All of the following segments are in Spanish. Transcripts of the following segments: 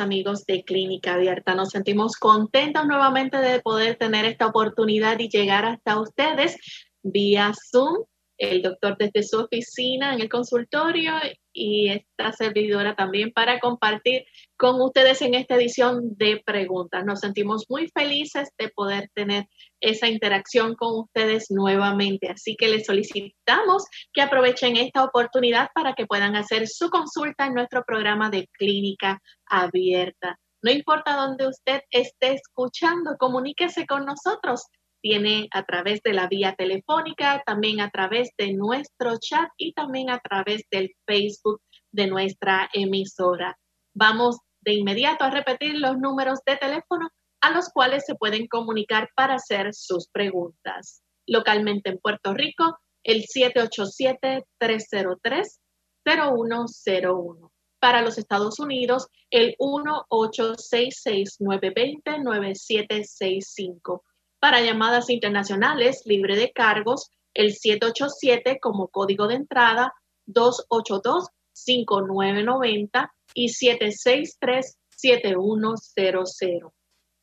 Amigos de Clínica Abierta. Nos sentimos contentos nuevamente de poder tener esta oportunidad y llegar hasta ustedes vía Zoom el doctor desde su oficina en el consultorio y esta servidora también para compartir con ustedes en esta edición de preguntas. Nos sentimos muy felices de poder tener esa interacción con ustedes nuevamente, así que les solicitamos que aprovechen esta oportunidad para que puedan hacer su consulta en nuestro programa de clínica abierta. No importa dónde usted esté escuchando, comuníquese con nosotros tiene a través de la vía telefónica, también a través de nuestro chat y también a través del Facebook de nuestra emisora. Vamos de inmediato a repetir los números de teléfono a los cuales se pueden comunicar para hacer sus preguntas. Localmente en Puerto Rico, el 787-303-0101. Para los Estados Unidos, el 1-866-920-9765 para llamadas internacionales libre de cargos, el 787 como código de entrada, 282-5990 y 763-7100.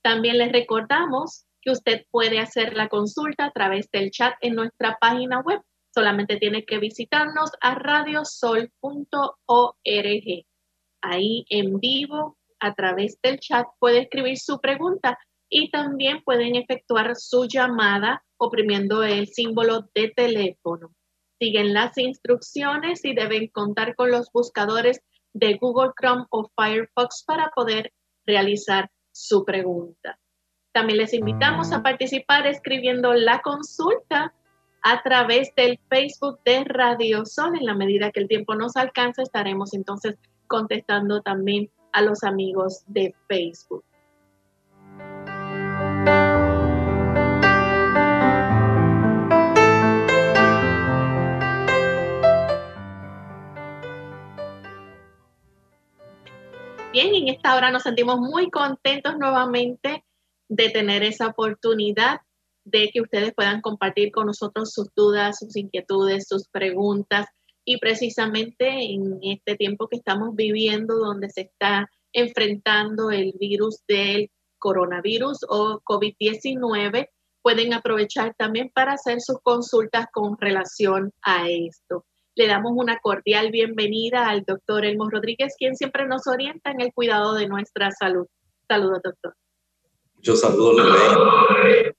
También les recordamos que usted puede hacer la consulta a través del chat en nuestra página web. Solamente tiene que visitarnos a radiosol.org. Ahí en vivo, a través del chat, puede escribir su pregunta y también pueden efectuar su llamada oprimiendo el símbolo de teléfono. Siguen las instrucciones y deben contar con los buscadores de Google Chrome o Firefox para poder realizar su pregunta. También les invitamos a participar escribiendo la consulta a través del Facebook de Radio Sol. En la medida que el tiempo nos alcanza, estaremos entonces contestando también a los amigos de Facebook. En esta hora nos sentimos muy contentos nuevamente de tener esa oportunidad de que ustedes puedan compartir con nosotros sus dudas, sus inquietudes, sus preguntas. Y precisamente en este tiempo que estamos viviendo, donde se está enfrentando el virus del coronavirus o COVID-19, pueden aprovechar también para hacer sus consultas con relación a esto. Le damos una cordial bienvenida al doctor Elmo Rodríguez, quien siempre nos orienta en el cuidado de nuestra salud. Saludos, doctor. Saludos, Lorena.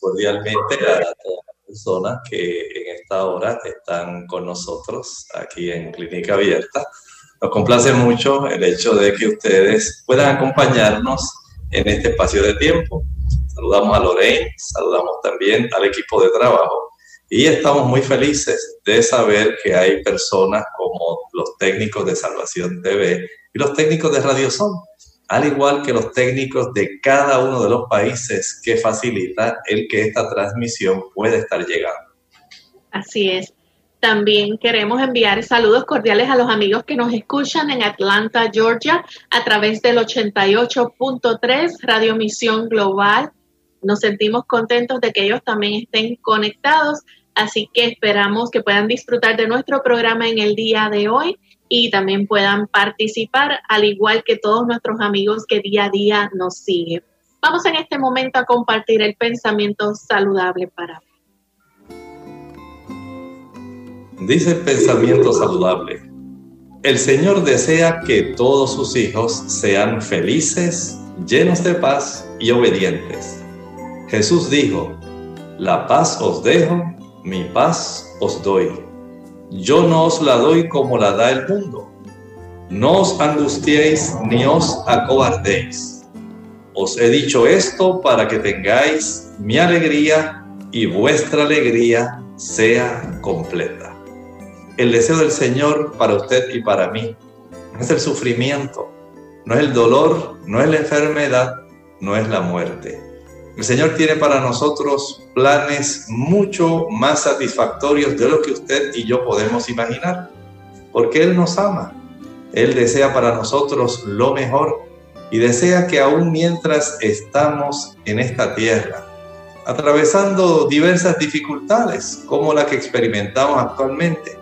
Cordialmente a todas las personas que en esta hora están con nosotros aquí en Clínica Abierta. Nos complace mucho el hecho de que ustedes puedan acompañarnos en este espacio de tiempo. Saludamos a Lorraine, saludamos también al equipo de trabajo y estamos muy felices de saber que hay personas como los técnicos de Salvación TV y los técnicos de Radio Son, al igual que los técnicos de cada uno de los países que facilita el que esta transmisión pueda estar llegando. Así es. También queremos enviar saludos cordiales a los amigos que nos escuchan en Atlanta, Georgia, a través del 88.3 Radio Misión Global. Nos sentimos contentos de que ellos también estén conectados Así que esperamos que puedan disfrutar de nuestro programa en el día de hoy y también puedan participar, al igual que todos nuestros amigos que día a día nos siguen. Vamos en este momento a compartir el pensamiento saludable para Dice el pensamiento saludable. El Señor desea que todos sus hijos sean felices llenos de paz y obedientes. Jesús dijo, la paz os dejo, mi paz os doy. Yo no os la doy como la da el mundo. No os angustiéis ni os acobardéis. Os he dicho esto para que tengáis mi alegría y vuestra alegría sea completa. El deseo del Señor para usted y para mí no es el sufrimiento, no es el dolor, no es la enfermedad, no es la muerte. El Señor tiene para nosotros planes mucho más satisfactorios de lo que usted y yo podemos imaginar, porque Él nos ama. Él desea para nosotros lo mejor y desea que aún mientras estamos en esta tierra, atravesando diversas dificultades como la que experimentamos actualmente,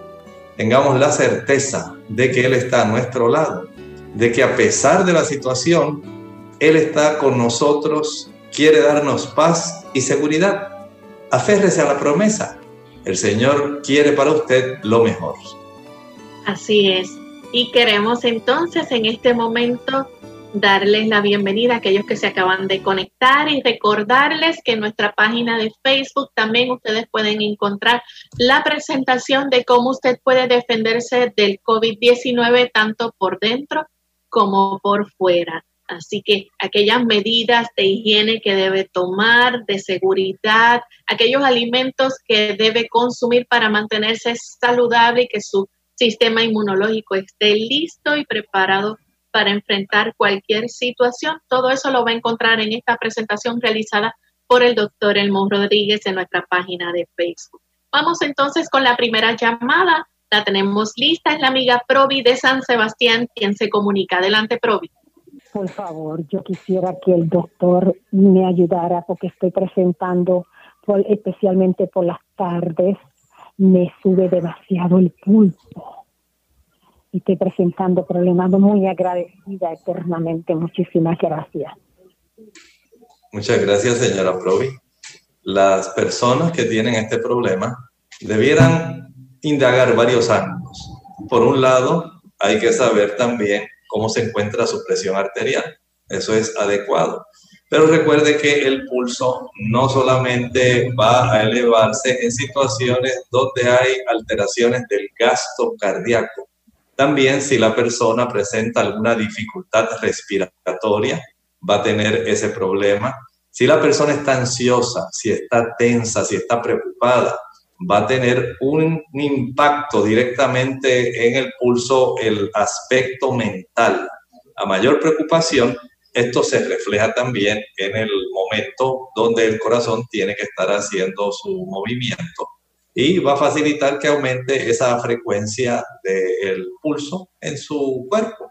tengamos la certeza de que Él está a nuestro lado, de que a pesar de la situación, Él está con nosotros, quiere darnos paz y seguridad. Aférrese a la promesa. El Señor quiere para usted lo mejor. Así es. Y queremos entonces en este momento darles la bienvenida a aquellos que se acaban de conectar y recordarles que en nuestra página de Facebook también ustedes pueden encontrar la presentación de cómo usted puede defenderse del COVID-19 tanto por dentro como por fuera. Así que aquellas medidas de higiene que debe tomar, de seguridad, aquellos alimentos que debe consumir para mantenerse saludable y que su sistema inmunológico esté listo y preparado para enfrentar cualquier situación. Todo eso lo va a encontrar en esta presentación realizada por el doctor Elmo Rodríguez en nuestra página de Facebook. Vamos entonces con la primera llamada. La tenemos lista, es la amiga Provi de San Sebastián quien se comunica. Adelante, Provi. Por favor, yo quisiera que el doctor me ayudara porque estoy presentando, especialmente por las tardes, me sube demasiado el pulso y estoy presentando problemas muy agradecida eternamente. Muchísimas gracias. Muchas gracias, señora Provi. Las personas que tienen este problema debieran indagar varios ángulos. Por un lado, hay que saber también cómo se encuentra su presión arterial. Eso es adecuado. Pero recuerde que el pulso no solamente va a elevarse en situaciones donde hay alteraciones del gasto cardíaco. También si la persona presenta alguna dificultad respiratoria, va a tener ese problema. Si la persona está ansiosa, si está tensa, si está preocupada, va a tener un impacto directamente en el pulso, el aspecto mental. A mayor preocupación, esto se refleja también en el momento donde el corazón tiene que estar haciendo su movimiento y va a facilitar que aumente esa frecuencia del pulso en su cuerpo.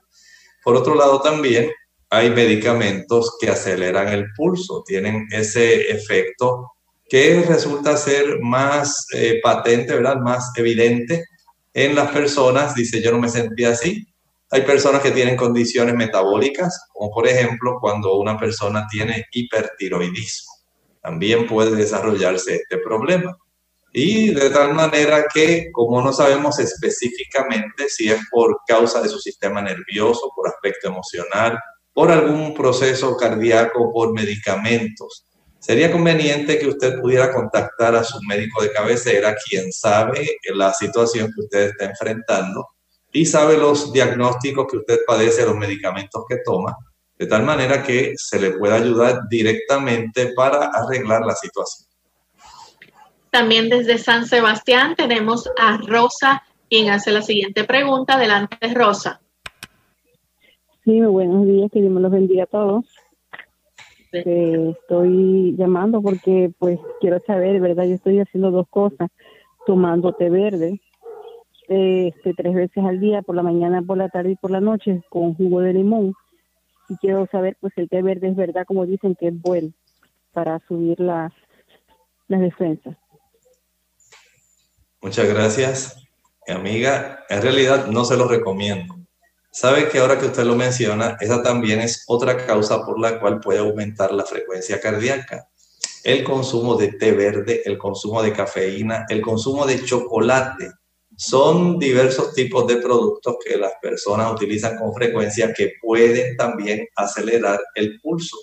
Por otro lado, también hay medicamentos que aceleran el pulso, tienen ese efecto que resulta ser más eh, patente, ¿verdad? Más evidente en las personas. Dice, yo no me sentía así, hay personas que tienen condiciones metabólicas, como por ejemplo cuando una persona tiene hipertiroidismo. También puede desarrollarse este problema. Y de tal manera que, como no sabemos específicamente si es por causa de su sistema nervioso, por aspecto emocional, por algún proceso cardíaco, por medicamentos, sería conveniente que usted pudiera contactar a su médico de cabecera, quien sabe la situación que usted está enfrentando y sabe los diagnósticos que usted padece, los medicamentos que toma, de tal manera que se le pueda ayudar directamente para arreglar la situación. También desde San Sebastián tenemos a Rosa, quien hace la siguiente pregunta. Adelante, Rosa. Sí, buenos días, que Dios me los bendiga a todos. Estoy llamando porque pues quiero saber, ¿verdad? Yo estoy haciendo dos cosas, tomando té verde este, tres veces al día, por la mañana, por la tarde y por la noche, con jugo de limón. Y quiero saber, pues, el té verde es verdad, como dicen, que es bueno para subir las, las defensas. Muchas gracias, amiga. En realidad no se lo recomiendo. Sabe que ahora que usted lo menciona, esa también es otra causa por la cual puede aumentar la frecuencia cardíaca. El consumo de té verde, el consumo de cafeína, el consumo de chocolate son diversos tipos de productos que las personas utilizan con frecuencia que pueden también acelerar el pulso.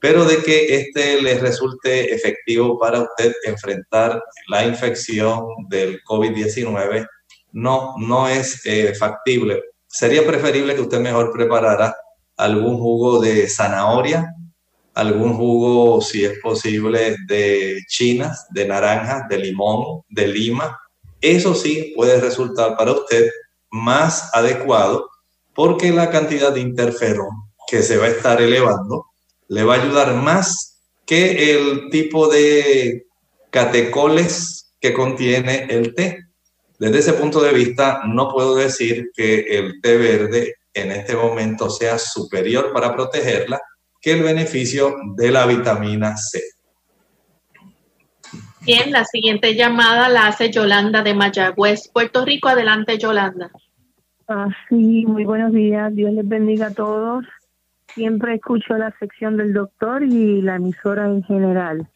Pero de que este les resulte efectivo para usted enfrentar la infección del COVID-19, no, no es eh, factible. Sería preferible que usted mejor preparara algún jugo de zanahoria, algún jugo, si es posible, de chinas, de naranjas, de limón, de lima. Eso sí puede resultar para usted más adecuado porque la cantidad de interferón que se va a estar elevando le va a ayudar más que el tipo de catecoles que contiene el té. Desde ese punto de vista, no puedo decir que el té verde en este momento sea superior para protegerla que el beneficio de la vitamina C. Bien, la siguiente llamada la hace Yolanda de Mayagüez, Puerto Rico. Adelante, Yolanda. Ah, sí, muy buenos días. Dios les bendiga a todos. Siempre escucho la sección del doctor y la emisora en general.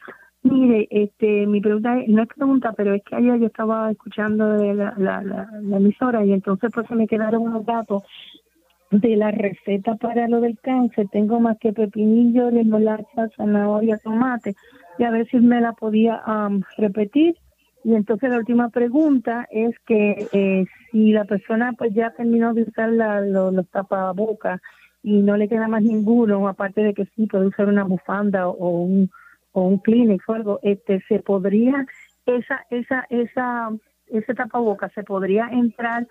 Mire, este, mi pregunta no es pregunta, pero es que ayer yo estaba escuchando de la, la, la, emisora y entonces pues se me quedaron unos datos de la receta para lo del cáncer. Tengo más que pepinillo, remolacha, zanahoria, tomate y a ver si me la podía repetir. Y entonces la última pregunta es que eh, si la persona pues ya terminó de usar la, los tapabocas y no le queda más ninguno, aparte de que sí puede usar una bufanda o un o un Kleenex o algo, este, se podría, esa, esa, esa, ese tapaboca se podría entrar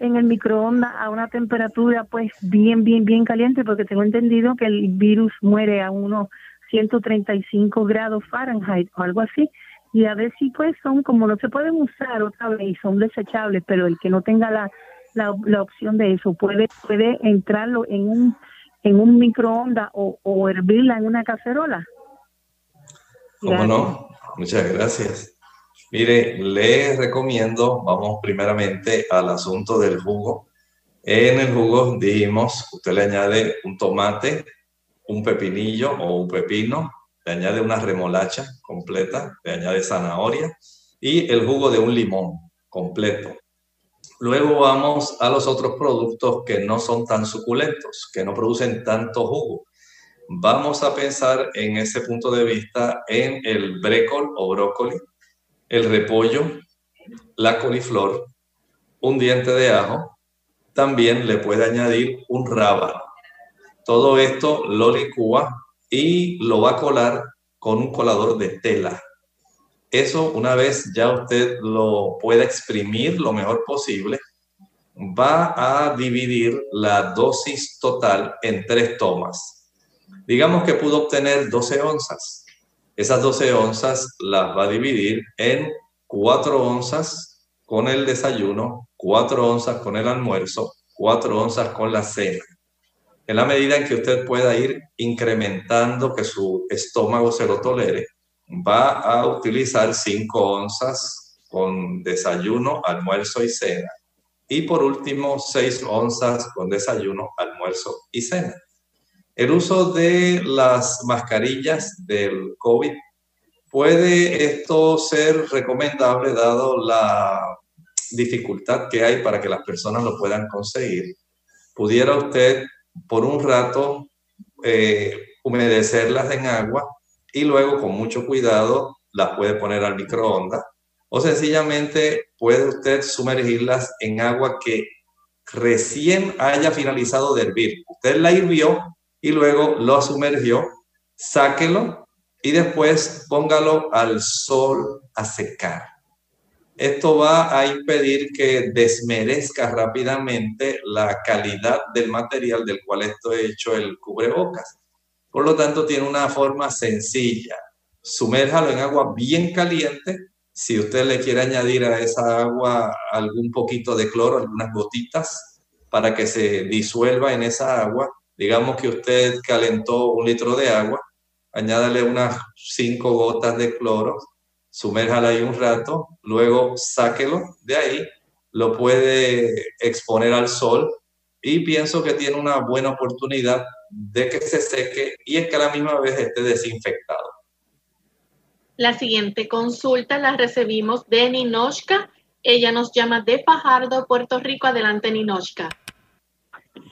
en el microondas a una temperatura pues bien, bien, bien caliente, porque tengo entendido que el virus muere a unos 135 grados Fahrenheit o algo así, y a ver si pues son como no se pueden usar otra vez y son desechables, pero el que no tenga la, la, la opción de eso puede, puede entrarlo en un, en un microondas o, o hervirla en una cacerola. ¿Cómo no? Muchas gracias. Mire, le recomiendo, vamos primeramente al asunto del jugo. En el jugo dijimos, usted le añade un tomate, un pepinillo o un pepino, le añade una remolacha completa, le añade zanahoria y el jugo de un limón completo. Luego vamos a los otros productos que no son tan suculentos, que no producen tanto jugo vamos a pensar en ese punto de vista en el brécol o brócoli, el repollo, la coliflor, un diente de ajo, también le puede añadir un rábano. Todo esto lo licúa y lo va a colar con un colador de tela. Eso una vez ya usted lo pueda exprimir lo mejor posible, va a dividir la dosis total en tres tomas Digamos que pudo obtener 12 onzas. Esas 12 onzas las va a dividir en 4 onzas con el desayuno, 4 onzas con el almuerzo, 4 onzas con la cena. En la medida en que usted pueda ir incrementando que su estómago se lo tolere, va a utilizar 5 onzas con desayuno, almuerzo y cena. Y por último, 6 onzas con desayuno, almuerzo y cena. El uso de las mascarillas del COVID puede esto ser recomendable dado la dificultad que hay para que las personas lo puedan conseguir. Pudiera usted por un rato eh, humedecerlas en agua y luego con mucho cuidado las puede poner al microondas o sencillamente puede usted sumergirlas en agua que recién haya finalizado de hervir. Usted la hirvió y luego lo sumergió, sáquelo y después póngalo al sol a secar. Esto va a impedir que desmerezca rápidamente la calidad del material del cual esto hecho el cubrebocas. Por lo tanto, tiene una forma sencilla. Sumérjalo en agua bien caliente. Si usted le quiere añadir a esa agua algún poquito de cloro, algunas gotitas, para que se disuelva en esa agua, Digamos que usted calentó un litro de agua, añádale unas cinco gotas de cloro, sumérjala ahí un rato, luego sáquelo de ahí, lo puede exponer al sol y pienso que tiene una buena oportunidad de que se seque y es que a la misma vez esté desinfectado. La siguiente consulta la recibimos de Ninoshka Ella nos llama de Fajardo, Puerto Rico. Adelante, Ninochka.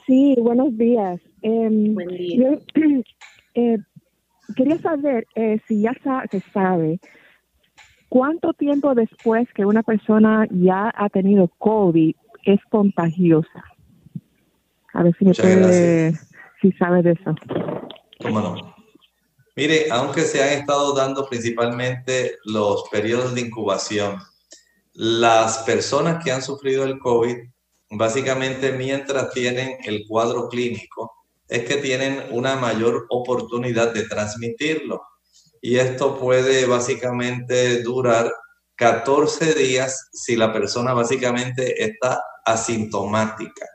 Sí, buenos días. Em, Buen día. Eh, quería saber eh, si ya se sabe cuánto tiempo después que una persona ya ha tenido COVID es contagiosa. A ver si me puede, si sabe de eso. ¿Cómo no? Mire, aunque se han estado dando principalmente los periodos de incubación, las personas que han sufrido el COVID, básicamente mientras tienen el cuadro clínico, es que tienen una mayor oportunidad de transmitirlo. Y esto puede básicamente durar 14 días si la persona básicamente está asintomática.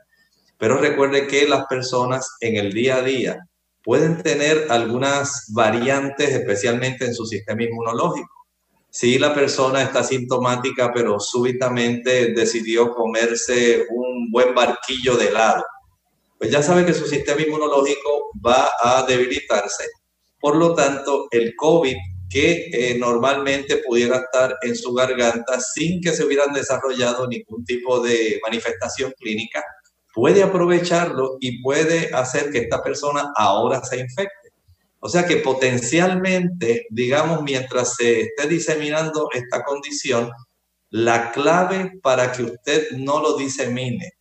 Pero recuerde que las personas en el día a día pueden tener algunas variantes, especialmente en su sistema inmunológico. Si la persona está asintomática, pero súbitamente decidió comerse un buen barquillo de helado, pues ya sabe que su sistema inmunológico va a debilitarse. Por lo tanto, el COVID que eh, normalmente pudiera estar en su garganta sin que se hubieran desarrollado ningún tipo de manifestación clínica, puede aprovecharlo y puede hacer que esta persona ahora se infecte. O sea que potencialmente, digamos, mientras se esté diseminando esta condición, la clave para que usted no lo disemine,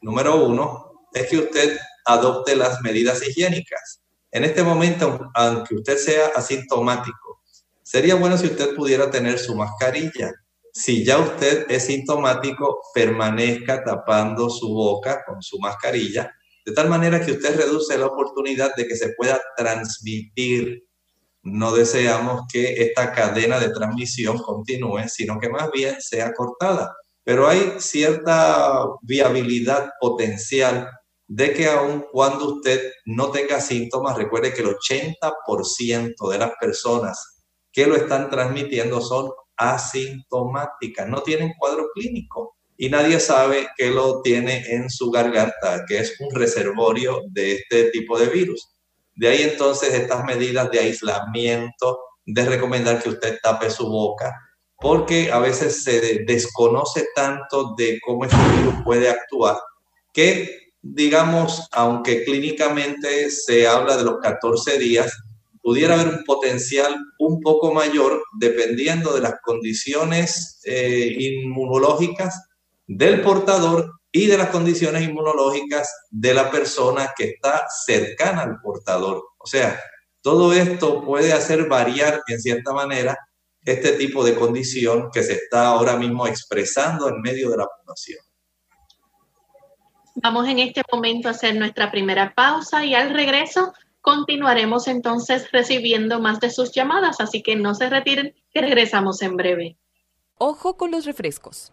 número uno, es que usted adopte las medidas higiénicas. En este momento, aunque usted sea asintomático, sería bueno si usted pudiera tener su mascarilla. Si ya usted es sintomático, permanezca tapando su boca con su mascarilla, de tal manera que usted reduce la oportunidad de que se pueda transmitir. No deseamos que esta cadena de transmisión continúe, sino que más bien sea cortada. Pero hay cierta viabilidad potencial de que aun cuando usted no tenga síntomas, recuerde que el 80% de las personas que lo están transmitiendo son asintomáticas, no tienen cuadro clínico y nadie sabe que lo tiene en su garganta, que es un reservorio de este tipo de virus. De ahí entonces estas medidas de aislamiento, de recomendar que usted tape su boca, porque a veces se desconoce tanto de cómo este virus puede actuar que digamos, aunque clínicamente se habla de los 14 días, pudiera haber un potencial un poco mayor dependiendo de las condiciones eh, inmunológicas del portador y de las condiciones inmunológicas de la persona que está cercana al portador. O sea, todo esto puede hacer variar en cierta manera este tipo de condición que se está ahora mismo expresando en medio de la población. Vamos en este momento a hacer nuestra primera pausa y al regreso continuaremos entonces recibiendo más de sus llamadas, así que no se retiren, que regresamos en breve. Ojo con los refrescos.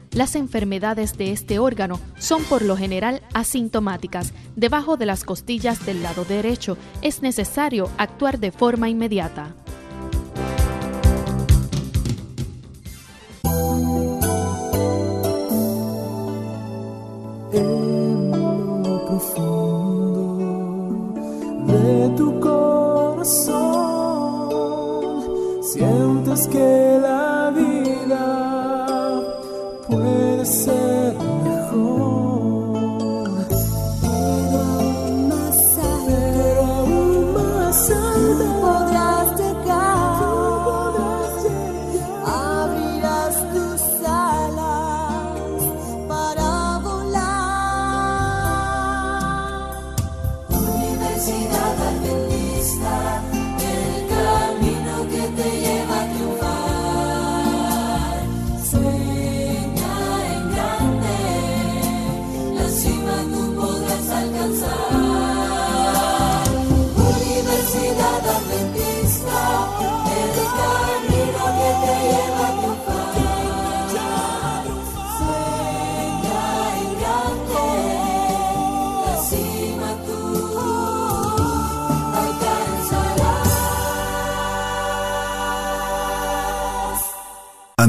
Las enfermedades de este órgano son por lo general asintomáticas. Debajo de las costillas del lado derecho es necesario actuar de forma inmediata. sientes que la vida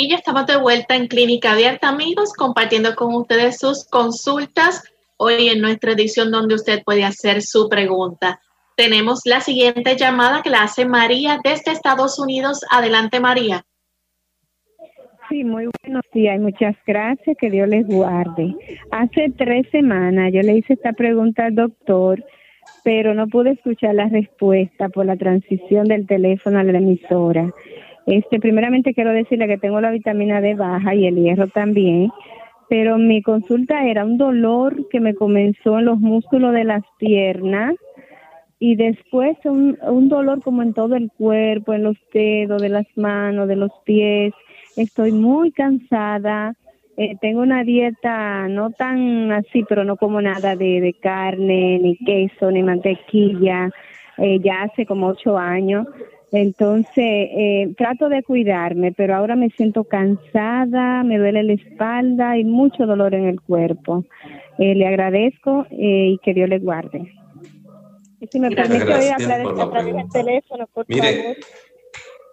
Y ya estamos de vuelta en Clínica Abierta, amigos, compartiendo con ustedes sus consultas hoy en nuestra edición donde usted puede hacer su pregunta. Tenemos la siguiente llamada que la hace María desde Estados Unidos. Adelante, María. Sí, muy buenos días muchas gracias. Que Dios les guarde. Hace tres semanas yo le hice esta pregunta al doctor, pero no pude escuchar la respuesta por la transición del teléfono a la emisora. Este, primeramente quiero decirle que tengo la vitamina D baja y el hierro también, pero mi consulta era un dolor que me comenzó en los músculos de las piernas y después un, un dolor como en todo el cuerpo, en los dedos, de las manos, de los pies. Estoy muy cansada. Eh, tengo una dieta no tan así, pero no como nada de, de carne, ni queso, ni mantequilla, eh, ya hace como ocho años. Entonces, eh, trato de cuidarme, pero ahora me siento cansada, me duele la espalda y mucho dolor en el cuerpo. Eh, le agradezco eh, y que Dios le guarde. Y si me permite, hablar a través del teléfono, por Mire, favor.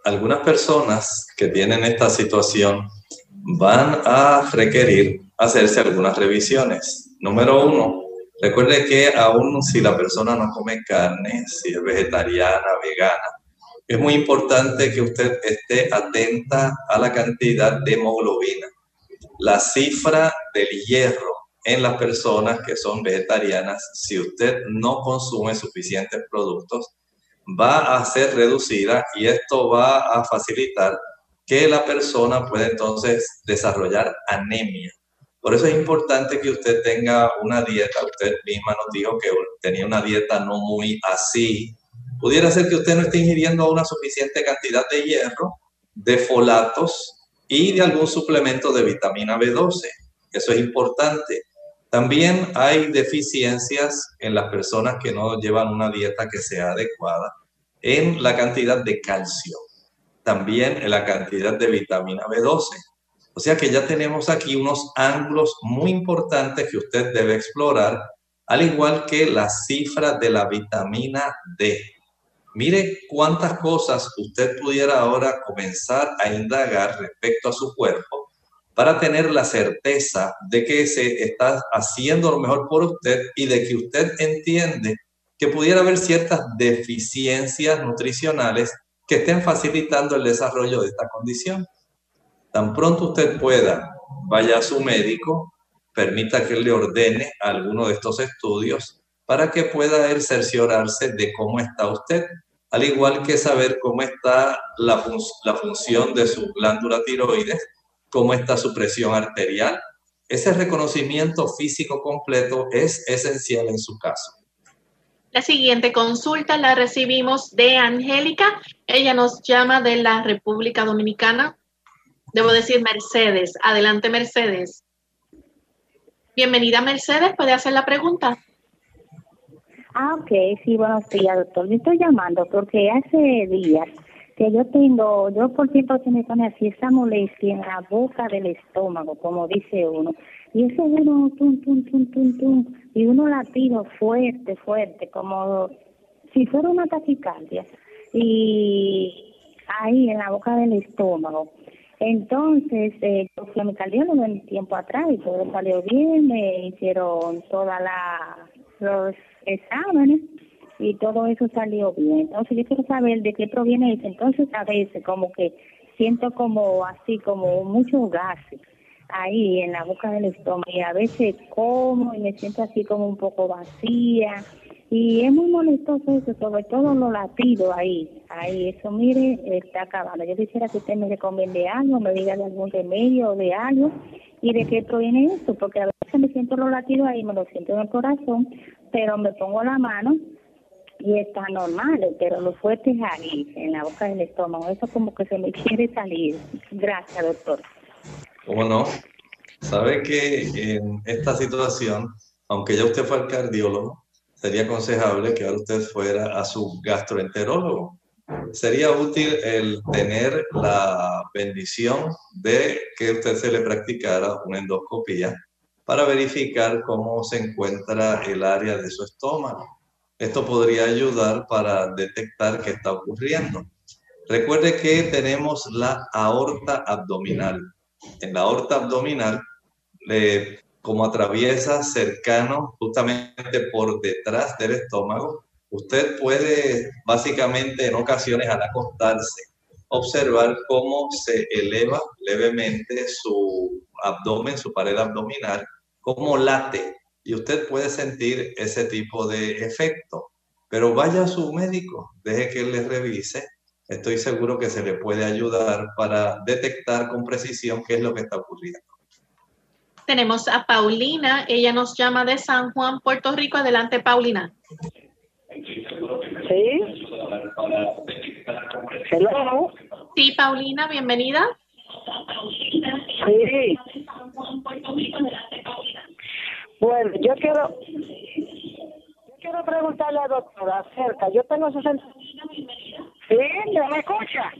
algunas personas que tienen esta situación van a requerir hacerse algunas revisiones. Número uno, recuerde que aún si la persona no come carne, si es vegetariana, vegana, es muy importante que usted esté atenta a la cantidad de hemoglobina. La cifra del hierro en las personas que son vegetarianas, si usted no consume suficientes productos, va a ser reducida y esto va a facilitar que la persona pueda entonces desarrollar anemia. Por eso es importante que usted tenga una dieta. Usted misma nos dijo que tenía una dieta no muy así, pudiera ser que usted no esté ingiriendo una suficiente cantidad de hierro, de folatos y de algún suplemento de vitamina B12. Eso es importante. También hay deficiencias en las personas que no llevan una dieta que sea adecuada en la cantidad de calcio, también en la cantidad de vitamina B12. O sea que ya tenemos aquí unos ángulos muy importantes que usted debe explorar, al igual que las cifras de la vitamina D. Mire cuántas cosas usted pudiera ahora comenzar a indagar respecto a su cuerpo para tener la certeza de que se está haciendo lo mejor por usted y de que usted entiende que pudiera haber ciertas deficiencias nutricionales que estén facilitando el desarrollo de esta condición. Tan pronto usted pueda, vaya a su médico, permita que le ordene alguno de estos estudios para que pueda él cerciorarse de cómo está usted al igual que saber cómo está la, fun la función de su glándula tiroides, cómo está su presión arterial. Ese reconocimiento físico completo es esencial en su caso. La siguiente consulta la recibimos de Angélica. Ella nos llama de la República Dominicana. Debo decir Mercedes. Adelante, Mercedes. Bienvenida, Mercedes. ¿Puede hacer la pregunta? Ah, ok, sí, buenos días, doctor. Me estoy llamando porque hace días que yo tengo, yo por tiempo se me pone así esa molestia en la boca del estómago, como dice uno. Y ese uno, tum, tum, tum, tum, tum, y uno latido fuerte, fuerte, como si fuera una taquicardia. Y ahí en la boca del estómago. Entonces, eh, yo fui a mi cardiólogo un tiempo atrás y todo salió bien, me hicieron toda la los exámenes y todo eso salió bien. Entonces yo quiero saber de qué proviene eso. Entonces a veces como que siento como así, como mucho gas ahí en la boca del estómago y a veces como y me siento así como un poco vacía y es muy molestoso eso, sobre todo los latidos ahí, ahí, eso mire, está acabando. Yo quisiera que usted me recomiende algo, me diga de algún remedio o de algo y de qué proviene eso, porque a veces me siento los latidos ahí, me lo siento en el corazón, pero me pongo la mano y está normal, pero lo fuerte es ahí, en la boca del estómago, eso como que se me quiere salir. Gracias, doctor. ¿Cómo no? Sabe que en esta situación, aunque ya usted fue al cardiólogo, sería aconsejable que ahora usted fuera a su gastroenterólogo. Sería útil el tener la bendición de que usted se le practicara una endoscopía para verificar cómo se encuentra el área de su estómago. Esto podría ayudar para detectar qué está ocurriendo. Recuerde que tenemos la aorta abdominal. En la aorta abdominal, como atraviesa cercano justamente por detrás del estómago, usted puede básicamente en ocasiones al acostarse observar cómo se eleva levemente su abdomen, su pared abdominal, cómo late y usted puede sentir ese tipo de efecto. Pero vaya a su médico, deje que él le revise. Estoy seguro que se le puede ayudar para detectar con precisión qué es lo que está ocurriendo. Tenemos a Paulina, ella nos llama de San Juan, Puerto Rico. Adelante, Paulina. Sí. Hello. Sí, Paulina, bienvenida. Sí. Bueno, yo quiero, yo quiero preguntarle a la doctora acerca, yo tengo 60... Sí, ¿me escucha?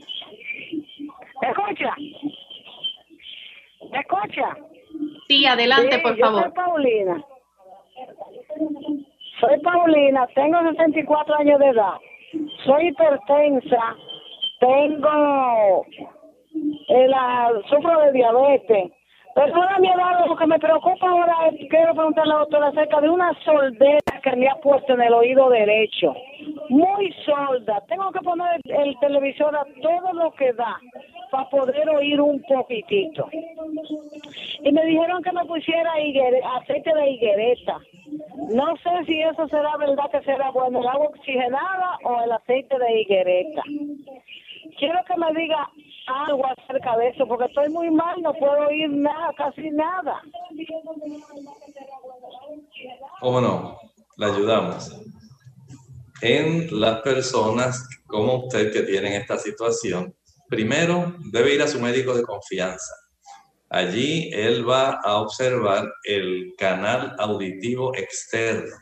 ¿Me escucha? ¿Me escucha? Sí, adelante, por favor. Soy Paulina. Soy Paulina, tengo 64 años de edad. Soy hipertensa, tengo el, sufro de diabetes Perdona mi edad, lo que me preocupa ahora es, quiero preguntarle a la doctora acerca de una soldera que me ha puesto en el oído derecho. Muy solda. Tengo que poner el televisor a todo lo que da para poder oír un poquitito. Y me dijeron que me pusiera aceite de higuereta. No sé si eso será verdad que será bueno, el agua oxigenada o el aceite de higuereta. Quiero que me diga algo acerca de eso, porque estoy muy mal, no puedo oír nada, casi nada. ¿Cómo no? La ayudamos. En las personas como usted que tienen esta situación, primero debe ir a su médico de confianza. Allí él va a observar el canal auditivo externo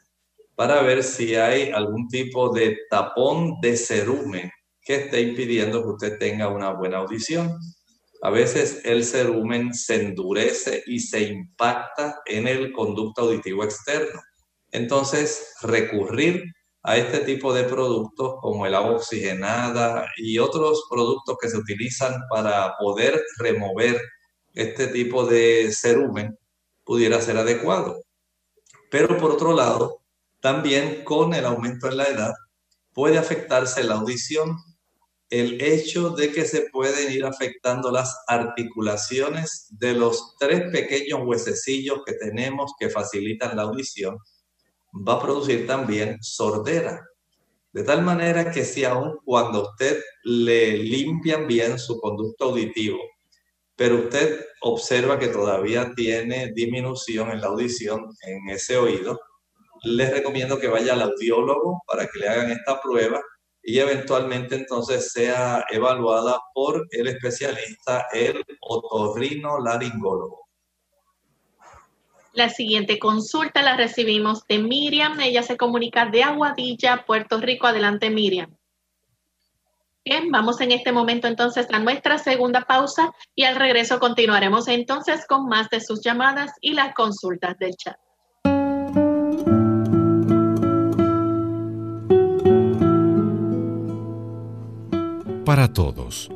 para ver si hay algún tipo de tapón de cerumen que esté impidiendo que usted tenga una buena audición. A veces el cerumen se endurece y se impacta en el conducto auditivo externo. Entonces, recurrir a este tipo de productos como el agua oxigenada y otros productos que se utilizan para poder remover este tipo de cerumen pudiera ser adecuado. Pero por otro lado, también con el aumento en la edad puede afectarse la audición el hecho de que se pueden ir afectando las articulaciones de los tres pequeños huesecillos que tenemos que facilitan la audición, va a producir también sordera. De tal manera que si aún cuando usted le limpian bien su conducto auditivo, pero usted observa que todavía tiene disminución en la audición en ese oído, les recomiendo que vaya al audiólogo para que le hagan esta prueba y eventualmente entonces sea evaluada por el especialista, el otorrino laringólogo. La siguiente consulta la recibimos de Miriam. Ella se comunica de Aguadilla, Puerto Rico. Adelante, Miriam. Bien, vamos en este momento entonces a nuestra segunda pausa y al regreso continuaremos entonces con más de sus llamadas y las consultas del chat. Para todos,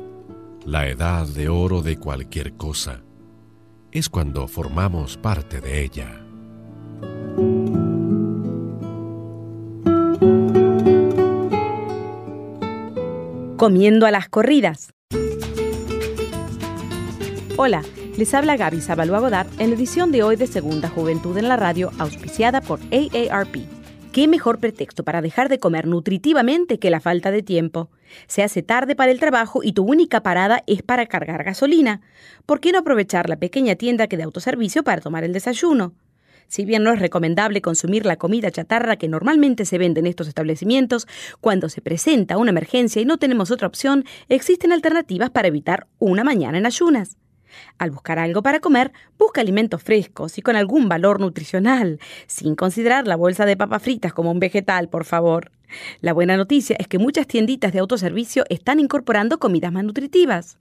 la edad de oro de cualquier cosa es cuando formamos parte de ella. Comiendo a las corridas. Hola, les habla Gaby Zabalúa en la edición de hoy de Segunda Juventud en la Radio, auspiciada por AARP. ¿Qué mejor pretexto para dejar de comer nutritivamente que la falta de tiempo? Se hace tarde para el trabajo y tu única parada es para cargar gasolina. ¿Por qué no aprovechar la pequeña tienda que de autoservicio para tomar el desayuno? Si bien no es recomendable consumir la comida chatarra que normalmente se vende en estos establecimientos, cuando se presenta una emergencia y no tenemos otra opción, existen alternativas para evitar una mañana en ayunas. Al buscar algo para comer, busca alimentos frescos y con algún valor nutricional, sin considerar la bolsa de papas fritas como un vegetal, por favor. La buena noticia es que muchas tienditas de autoservicio están incorporando comidas más nutritivas.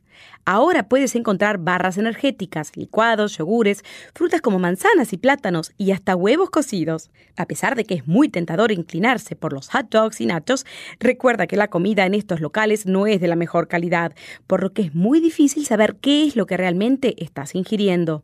Ahora puedes encontrar barras energéticas, licuados, yogures, frutas como manzanas y plátanos y hasta huevos cocidos. A pesar de que es muy tentador inclinarse por los hot dogs y nachos, recuerda que la comida en estos locales no es de la mejor calidad, por lo que es muy difícil saber qué es lo que realmente estás ingiriendo.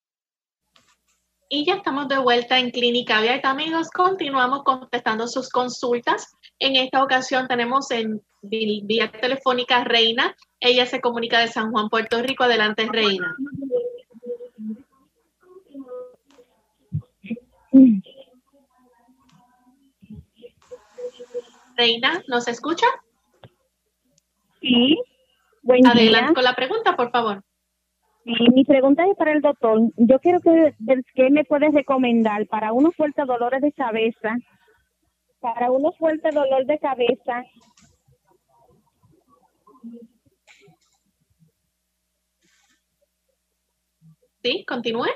Y ya estamos de vuelta en Clínica Abierta, amigos. Continuamos contestando sus consultas. En esta ocasión tenemos en vía telefónica Reina. Ella se comunica de San Juan, Puerto Rico. Adelante, Reina. Reina, ¿nos escucha? Sí. Buen Adelante con la pregunta, por favor. Mi pregunta es para el doctor. Yo quiero que qué me puedes recomendar para unos fuertes dolores de cabeza para unos fuertes dolor de cabeza. Sí, continúe.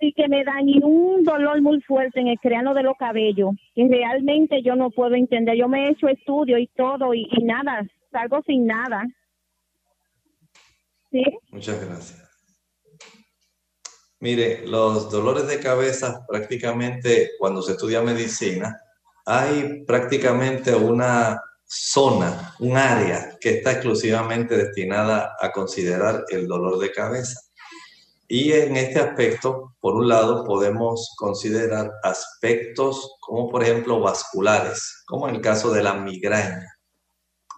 Y que me dan un dolor muy fuerte en el creano de los cabellos, que realmente yo no puedo entender. Yo me he hecho estudio y todo y, y nada, salgo sin nada. Muchas gracias. Mire, los dolores de cabeza prácticamente cuando se estudia medicina, hay prácticamente una zona, un área que está exclusivamente destinada a considerar el dolor de cabeza. Y en este aspecto, por un lado, podemos considerar aspectos como por ejemplo vasculares, como en el caso de la migraña.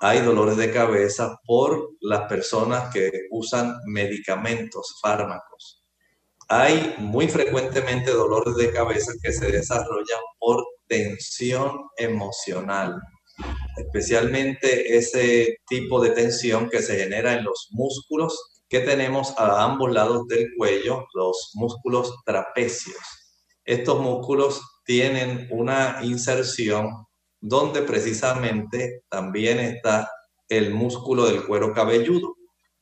Hay dolores de cabeza por las personas que usan medicamentos, fármacos hay muy frecuentemente dolores de cabeza que se desarrollan por tensión emocional, especialmente ese tipo de tensión que se genera en los músculos que tenemos a ambos lados del cuello, los músculos trapecios. Estos músculos tienen una inserción donde precisamente también está el músculo del cuero cabelludo.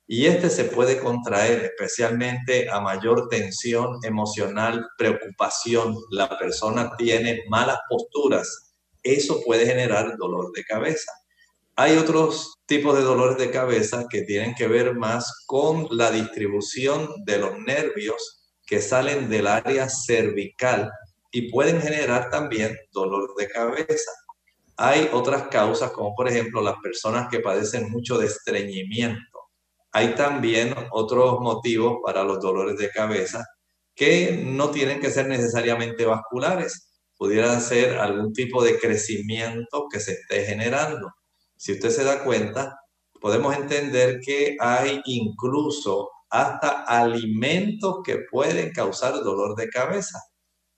Y este se puede contraer especialmente a mayor tensión emocional, preocupación. La persona tiene malas posturas. Eso puede generar dolor de cabeza. Hay otros tipos de dolores de cabeza que tienen que ver más con la distribución de los nervios que salen del área cervical y pueden generar también dolor de cabeza. Hay otras causas como por ejemplo las personas que padecen mucho de estreñimiento hay también otros motivos para los dolores de cabeza que no tienen que ser necesariamente vasculares. Pudieran ser algún tipo de crecimiento que se esté generando. Si usted se da cuenta, podemos entender que hay incluso hasta alimentos que pueden causar dolor de cabeza.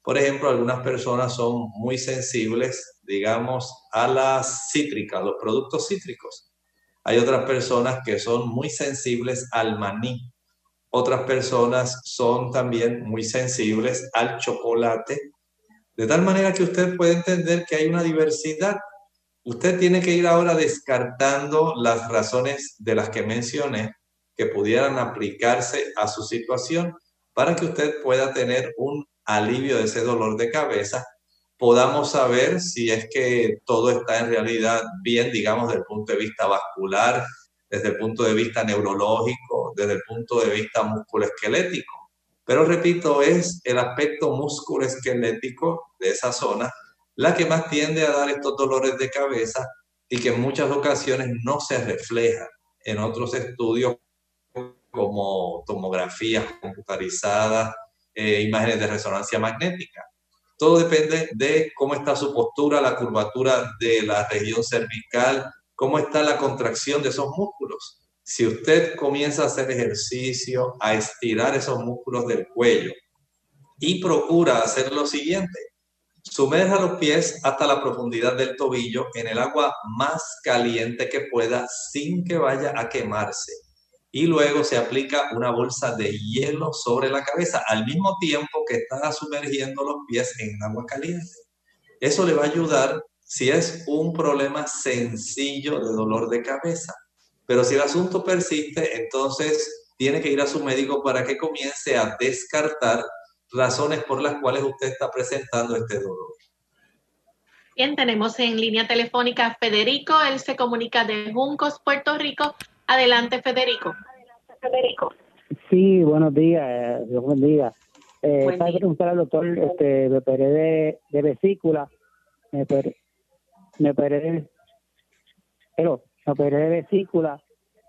Por ejemplo, algunas personas son muy sensibles, digamos, a las cítricas, los productos cítricos. Hay otras personas que son muy sensibles al maní. Otras personas son también muy sensibles al chocolate. De tal manera que usted puede entender que hay una diversidad. Usted tiene que ir ahora descartando las razones de las que mencioné que pudieran aplicarse a su situación para que usted pueda tener un alivio de ese dolor de cabeza podamos saber si es que todo está en realidad bien, digamos, desde el punto de vista vascular, desde el punto de vista neurológico, desde el punto de vista musculoesquelético. Pero repito, es el aspecto musculoesquelético de esa zona la que más tiende a dar estos dolores de cabeza y que en muchas ocasiones no se refleja en otros estudios como tomografías computarizadas, eh, imágenes de resonancia magnética. Todo depende de cómo está su postura, la curvatura de la región cervical, cómo está la contracción de esos músculos. Si usted comienza a hacer ejercicio, a estirar esos músculos del cuello y procura hacer lo siguiente, sumerja los pies hasta la profundidad del tobillo en el agua más caliente que pueda sin que vaya a quemarse. Y luego se aplica una bolsa de hielo sobre la cabeza al mismo tiempo que está sumergiendo los pies en agua caliente. Eso le va a ayudar si es un problema sencillo de dolor de cabeza. Pero si el asunto persiste, entonces tiene que ir a su médico para que comience a descartar razones por las cuales usted está presentando este dolor. Bien, tenemos en línea telefónica a Federico. Él se comunica de Juncos, Puerto Rico. Adelante, Federico. Federico. Sí, buenos días. Dios bendiga. Eh, para preguntar al doctor, este, me operé de, de vesícula, me operé, me operé, pero me operé de vesícula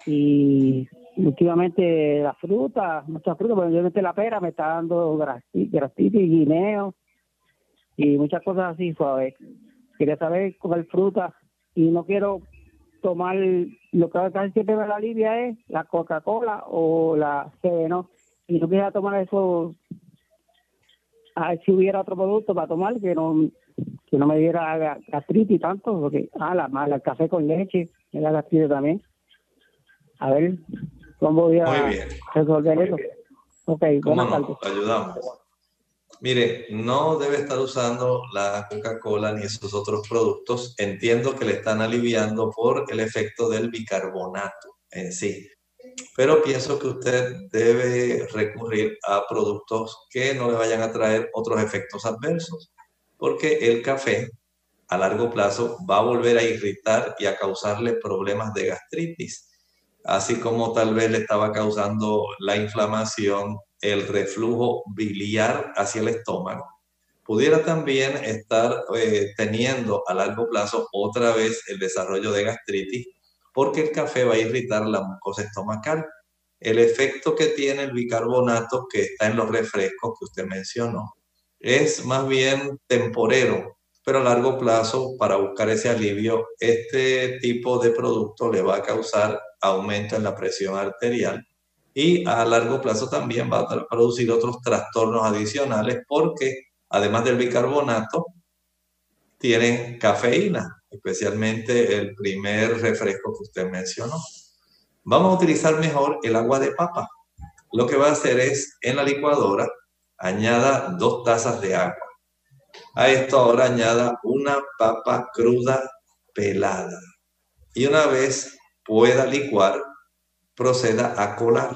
y últimamente la fruta, muchas frutas, obviamente la pera me está dando grastitis, guineo y muchas cosas así suaves. Quería saber comer fruta y no quiero tomar lo que casi siempre me la alivia es la Coca-Cola o la ¿no? y no quería tomar eso a ver si hubiera otro producto para tomar que no que no me diera gastritis tanto porque ah la mala el café con leche me da gastritis también. A ver cómo voy a resolver eso ok buenas tardes. Ayudamos Mire, no debe estar usando la Coca-Cola ni esos otros productos. Entiendo que le están aliviando por el efecto del bicarbonato en sí. Pero pienso que usted debe recurrir a productos que no le vayan a traer otros efectos adversos. Porque el café a largo plazo va a volver a irritar y a causarle problemas de gastritis. Así como tal vez le estaba causando la inflamación el reflujo biliar hacia el estómago, pudiera también estar eh, teniendo a largo plazo otra vez el desarrollo de gastritis, porque el café va a irritar la mucosa estomacal. El efecto que tiene el bicarbonato que está en los refrescos que usted mencionó es más bien temporero, pero a largo plazo, para buscar ese alivio, este tipo de producto le va a causar aumento en la presión arterial y a largo plazo también va a producir otros trastornos adicionales porque además del bicarbonato tienen cafeína, especialmente el primer refresco que usted mencionó. Vamos a utilizar mejor el agua de papa. Lo que va a hacer es en la licuadora añada dos tazas de agua. A esto ahora añada una papa cruda pelada. Y una vez pueda licuar, proceda a colar.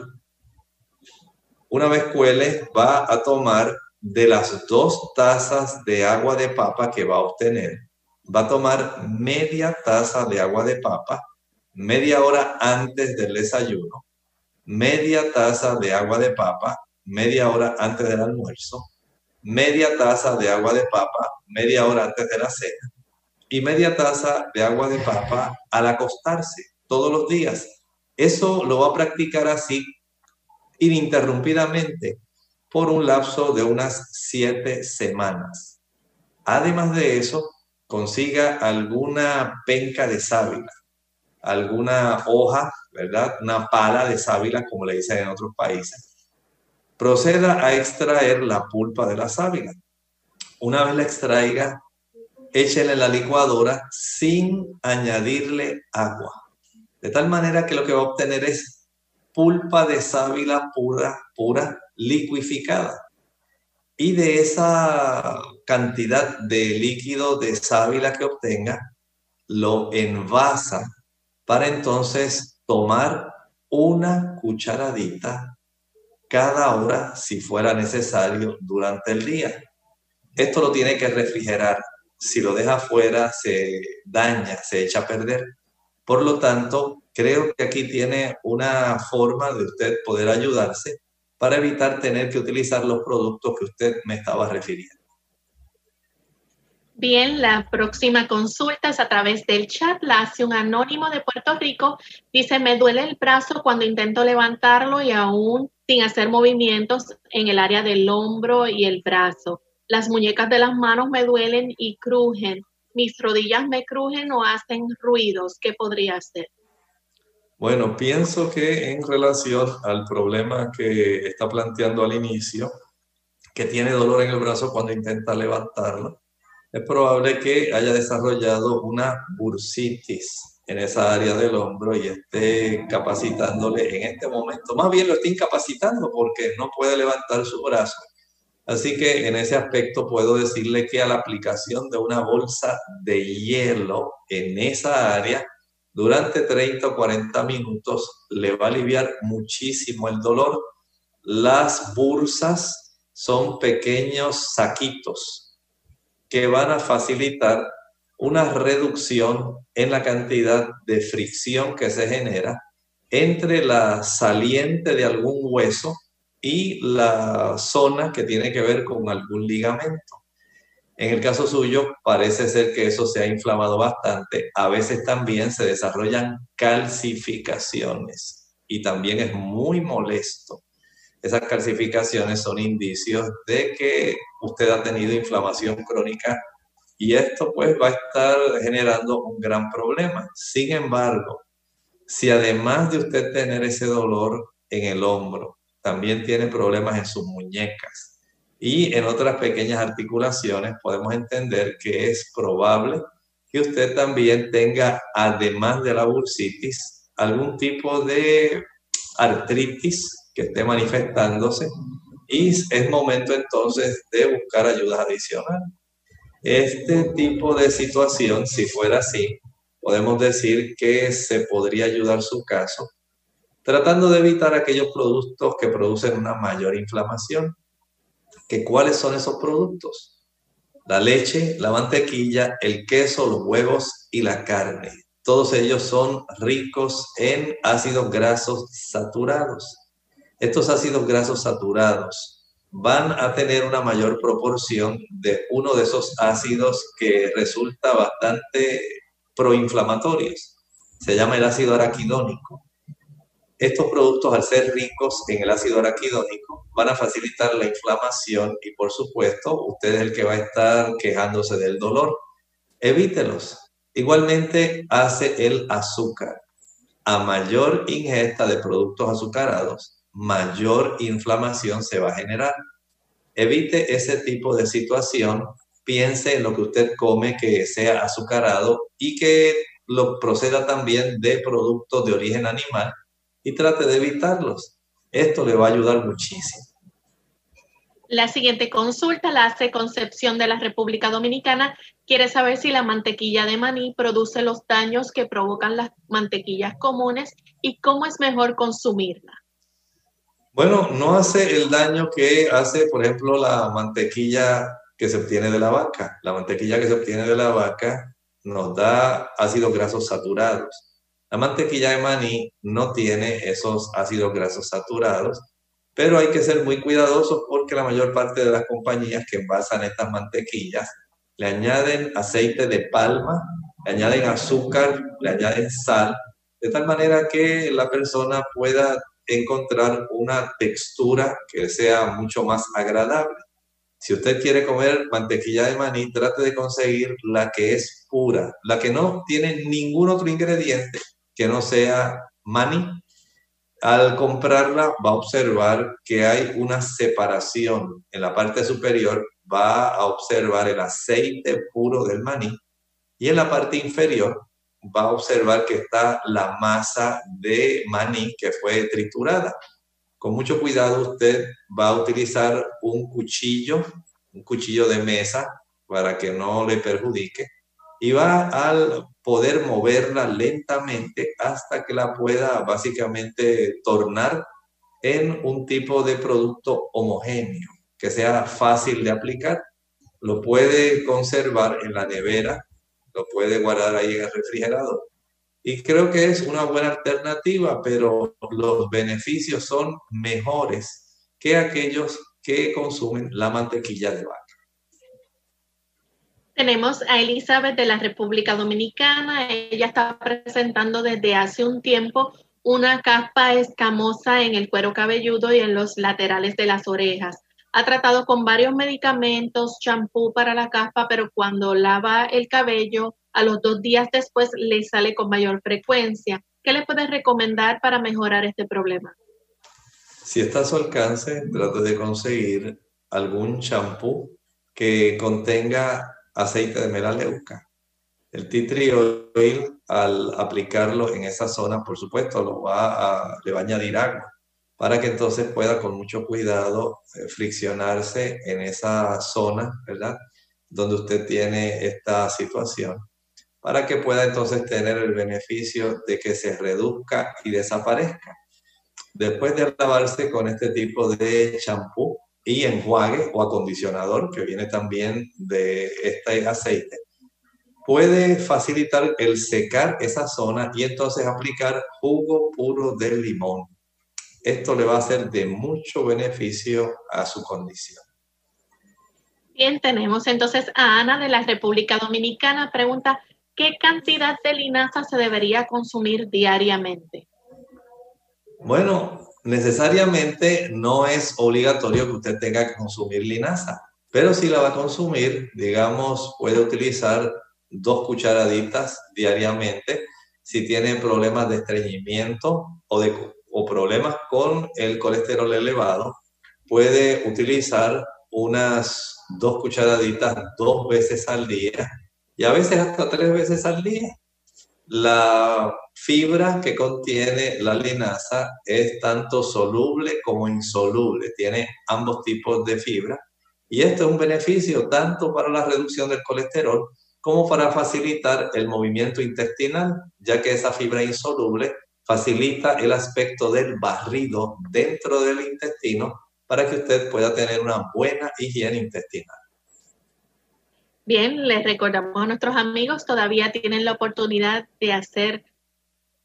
Una vez cuele, va a tomar de las dos tazas de agua de papa que va a obtener, va a tomar media taza de agua de papa media hora antes del desayuno, media taza de agua de papa media hora antes del almuerzo, media taza de agua de papa media hora antes de la cena y media taza de agua de papa al acostarse todos los días eso lo va a practicar así ininterrumpidamente por un lapso de unas siete semanas. Además de eso, consiga alguna penca de sábila, alguna hoja, ¿verdad? Una pala de sábila, como le dicen en otros países. Proceda a extraer la pulpa de la sábila. Una vez la extraiga, échele la licuadora sin añadirle agua. De tal manera que lo que va a obtener es pulpa de sábila pura, pura, liquificada. Y de esa cantidad de líquido de sábila que obtenga, lo envasa para entonces tomar una cucharadita cada hora si fuera necesario durante el día. Esto lo tiene que refrigerar. Si lo deja fuera, se daña, se echa a perder. Por lo tanto, creo que aquí tiene una forma de usted poder ayudarse para evitar tener que utilizar los productos que usted me estaba refiriendo. Bien, la próxima consulta es a través del chat. La hace un anónimo de Puerto Rico. Dice, me duele el brazo cuando intento levantarlo y aún sin hacer movimientos en el área del hombro y el brazo. Las muñecas de las manos me duelen y crujen. Mis rodillas me crujen o hacen ruidos. ¿Qué podría hacer? Bueno, pienso que en relación al problema que está planteando al inicio, que tiene dolor en el brazo cuando intenta levantarlo, es probable que haya desarrollado una bursitis en esa área del hombro y esté capacitándole en este momento. Más bien lo está incapacitando porque no puede levantar su brazo. Así que en ese aspecto puedo decirle que a la aplicación de una bolsa de hielo en esa área durante 30 o 40 minutos le va a aliviar muchísimo el dolor. Las bursas son pequeños saquitos que van a facilitar una reducción en la cantidad de fricción que se genera entre la saliente de algún hueso y la zona que tiene que ver con algún ligamento. En el caso suyo, parece ser que eso se ha inflamado bastante. A veces también se desarrollan calcificaciones y también es muy molesto. Esas calcificaciones son indicios de que usted ha tenido inflamación crónica y esto pues va a estar generando un gran problema. Sin embargo, si además de usted tener ese dolor en el hombro, también tiene problemas en sus muñecas y en otras pequeñas articulaciones, podemos entender que es probable que usted también tenga, además de la bursitis, algún tipo de artritis que esté manifestándose y es momento entonces de buscar ayudas adicionales. Este tipo de situación, si fuera así, podemos decir que se podría ayudar su caso tratando de evitar aquellos productos que producen una mayor inflamación. ¿Que ¿Cuáles son esos productos? La leche, la mantequilla, el queso, los huevos y la carne. Todos ellos son ricos en ácidos grasos saturados. Estos ácidos grasos saturados van a tener una mayor proporción de uno de esos ácidos que resulta bastante proinflamatorios. Se llama el ácido araquidónico. Estos productos, al ser ricos en el ácido araquidónico, van a facilitar la inflamación y, por supuesto, usted es el que va a estar quejándose del dolor. Evítelos. Igualmente hace el azúcar. A mayor ingesta de productos azucarados, mayor inflamación se va a generar. Evite ese tipo de situación. Piense en lo que usted come que sea azucarado y que lo proceda también de productos de origen animal y trate de evitarlos. Esto le va a ayudar muchísimo. La siguiente consulta la hace Concepción de la República Dominicana. Quiere saber si la mantequilla de maní produce los daños que provocan las mantequillas comunes y cómo es mejor consumirla. Bueno, no hace el daño que hace, por ejemplo, la mantequilla que se obtiene de la vaca. La mantequilla que se obtiene de la vaca nos da ácidos grasos saturados. La mantequilla de maní no tiene esos ácidos grasos saturados, pero hay que ser muy cuidadosos porque la mayor parte de las compañías que envasan estas mantequillas le añaden aceite de palma, le añaden azúcar, le añaden sal, de tal manera que la persona pueda encontrar una textura que sea mucho más agradable. Si usted quiere comer mantequilla de maní, trate de conseguir la que es pura, la que no tiene ningún otro ingrediente que no sea maní. Al comprarla va a observar que hay una separación en la parte superior, va a observar el aceite puro del maní y en la parte inferior va a observar que está la masa de maní que fue triturada. Con mucho cuidado usted va a utilizar un cuchillo, un cuchillo de mesa para que no le perjudique y va al poder moverla lentamente hasta que la pueda básicamente tornar en un tipo de producto homogéneo que sea fácil de aplicar. Lo puede conservar en la nevera, lo puede guardar ahí en el refrigerador. Y creo que es una buena alternativa, pero los beneficios son mejores que aquellos que consumen la mantequilla de vaca. Tenemos a Elizabeth de la República Dominicana. Ella está presentando desde hace un tiempo una capa escamosa en el cuero cabelludo y en los laterales de las orejas. Ha tratado con varios medicamentos, champú para la capa, pero cuando lava el cabello, a los dos días después le sale con mayor frecuencia. ¿Qué le puedes recomendar para mejorar este problema? Si está a su alcance, trate de conseguir algún champú que contenga aceite de melaleuca. El tea tree oil, al aplicarlo en esa zona, por supuesto, lo va a, le va a añadir agua para que entonces pueda con mucho cuidado eh, friccionarse en esa zona, ¿verdad? Donde usted tiene esta situación, para que pueda entonces tener el beneficio de que se reduzca y desaparezca. Después de lavarse con este tipo de champú, y enjuague o acondicionador que viene también de este aceite, puede facilitar el secar esa zona y entonces aplicar jugo puro de limón. Esto le va a ser de mucho beneficio a su condición. Bien, tenemos entonces a Ana de la República Dominicana. Pregunta, ¿qué cantidad de linaza se debería consumir diariamente? Bueno, necesariamente no es obligatorio que usted tenga que consumir linaza, pero si la va a consumir, digamos, puede utilizar dos cucharaditas diariamente. Si tiene problemas de estreñimiento o, de, o problemas con el colesterol elevado, puede utilizar unas dos cucharaditas dos veces al día y a veces hasta tres veces al día. La fibra que contiene la linaza es tanto soluble como insoluble, tiene ambos tipos de fibra y esto es un beneficio tanto para la reducción del colesterol como para facilitar el movimiento intestinal, ya que esa fibra insoluble facilita el aspecto del barrido dentro del intestino para que usted pueda tener una buena higiene intestinal. Bien, les recordamos a nuestros amigos, todavía tienen la oportunidad de hacer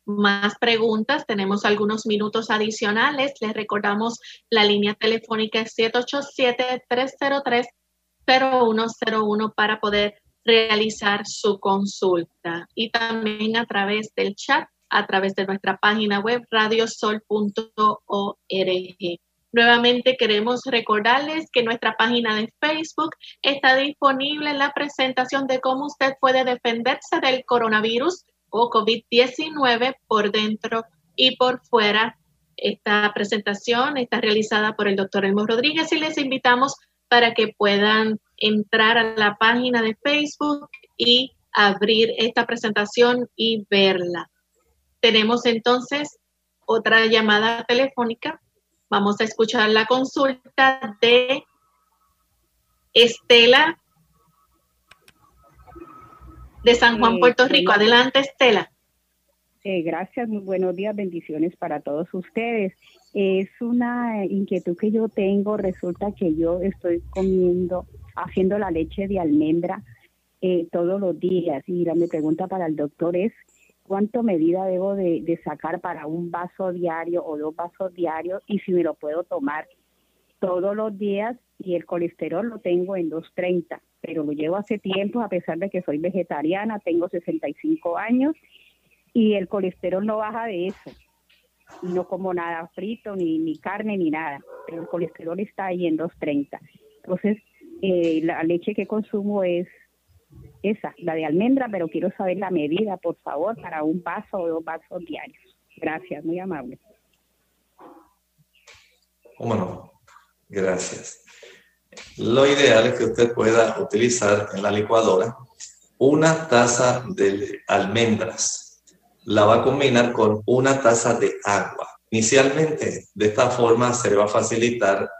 más preguntas. Tenemos algunos minutos adicionales. Les recordamos la línea telefónica es 787-303-0101 para poder realizar su consulta. Y también a través del chat, a través de nuestra página web radiosol.org. Nuevamente queremos recordarles que nuestra página de Facebook está disponible en la presentación de cómo usted puede defenderse del coronavirus o COVID-19 por dentro y por fuera. Esta presentación está realizada por el doctor Elmo Rodríguez y les invitamos para que puedan entrar a la página de Facebook y abrir esta presentación y verla. Tenemos entonces otra llamada telefónica Vamos a escuchar la consulta de Estela de San Juan, Puerto Rico. Adelante, Estela. gracias, muy buenos días, bendiciones para todos ustedes. Es una inquietud que yo tengo. Resulta que yo estoy comiendo, haciendo la leche de almendra eh, todos los días. Y la mi pregunta para el doctor es, cuánto medida debo de, sacar para un vaso diario o dos vasos diarios y si me lo puedo tomar todos los días y el colesterol lo tengo en 230, pero lo llevo hace tiempo a pesar de que soy vegetariana, tengo 65 años y el colesterol no baja de eso. No como nada frito, ni, ni carne, ni nada, pero el colesterol está ahí en 230. Entonces, eh, la leche que consumo es esa, la de almendra, pero quiero saber la medida, por favor, para un vaso o dos vasos diarios. Gracias, muy amable. ¿Cómo no? Gracias. Lo ideal es que usted pueda utilizar en la licuadora una taza de almendras. La va a combinar con una taza de agua. Inicialmente, de esta forma se le va a facilitar